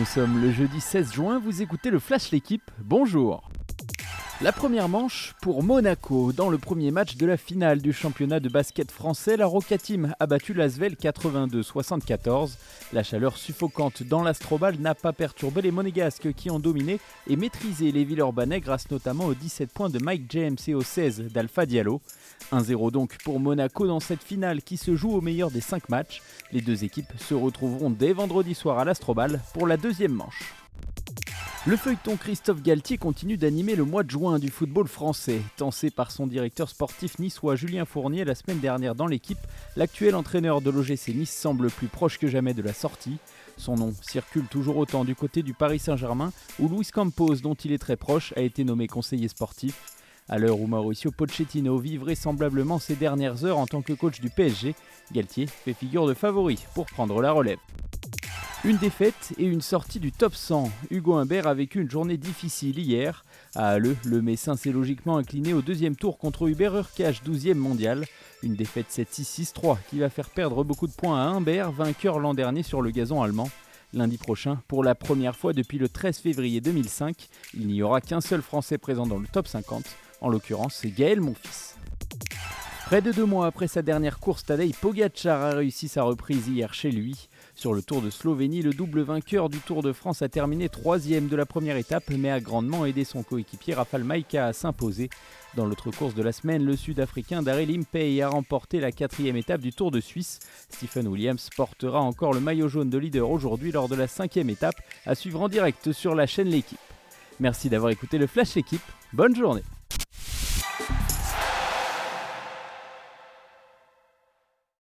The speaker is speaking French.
Nous sommes le jeudi 16 juin, vous écoutez le Flash L'équipe, bonjour la première manche pour Monaco. Dans le premier match de la finale du championnat de basket français, la Roca Team a battu l'Asvel 82-74. La chaleur suffocante dans l'Astrobal n'a pas perturbé les Monégasques qui ont dominé et maîtrisé les Villeurbanais grâce notamment aux 17 points de Mike James et aux 16 d'Alpha Diallo. 1-0 donc pour Monaco dans cette finale qui se joue au meilleur des 5 matchs. Les deux équipes se retrouveront dès vendredi soir à l'Astrobal pour la deuxième manche. Le feuilleton Christophe Galtier continue d'animer le mois de juin du football français. Tensé par son directeur sportif niçois Julien Fournier la semaine dernière dans l'équipe, l'actuel entraîneur de l'OGC Nice semble plus proche que jamais de la sortie. Son nom circule toujours autant du côté du Paris Saint-Germain, où Luis Campos, dont il est très proche, a été nommé conseiller sportif. À l'heure où Mauricio Pochettino vit vraisemblablement ses dernières heures en tant que coach du PSG, Galtier fait figure de favori pour prendre la relève. Une défaite et une sortie du top 100. Hugo Humbert a vécu une journée difficile hier. À Halle, le Messin s'est logiquement incliné au deuxième tour contre Hubert Urkach, 12e mondial. Une défaite 7-6-6-3 qui va faire perdre beaucoup de points à Humbert, vainqueur l'an dernier sur le gazon allemand. Lundi prochain, pour la première fois depuis le 13 février 2005, il n'y aura qu'un seul Français présent dans le top 50, en l'occurrence c'est Gaël Monfils. Près de deux mois après sa dernière course, Tadej Pogacar a réussi sa reprise hier chez lui. Sur le Tour de Slovénie, le double vainqueur du Tour de France a terminé troisième de la première étape, mais a grandement aidé son coéquipier Rafal Maïka à s'imposer. Dans l'autre course de la semaine, le Sud-Africain Daryl Impey a remporté la quatrième étape du Tour de Suisse. Stephen Williams portera encore le maillot jaune de leader aujourd'hui lors de la cinquième étape, à suivre en direct sur la chaîne L'équipe. Merci d'avoir écouté le Flash Équipe. Bonne journée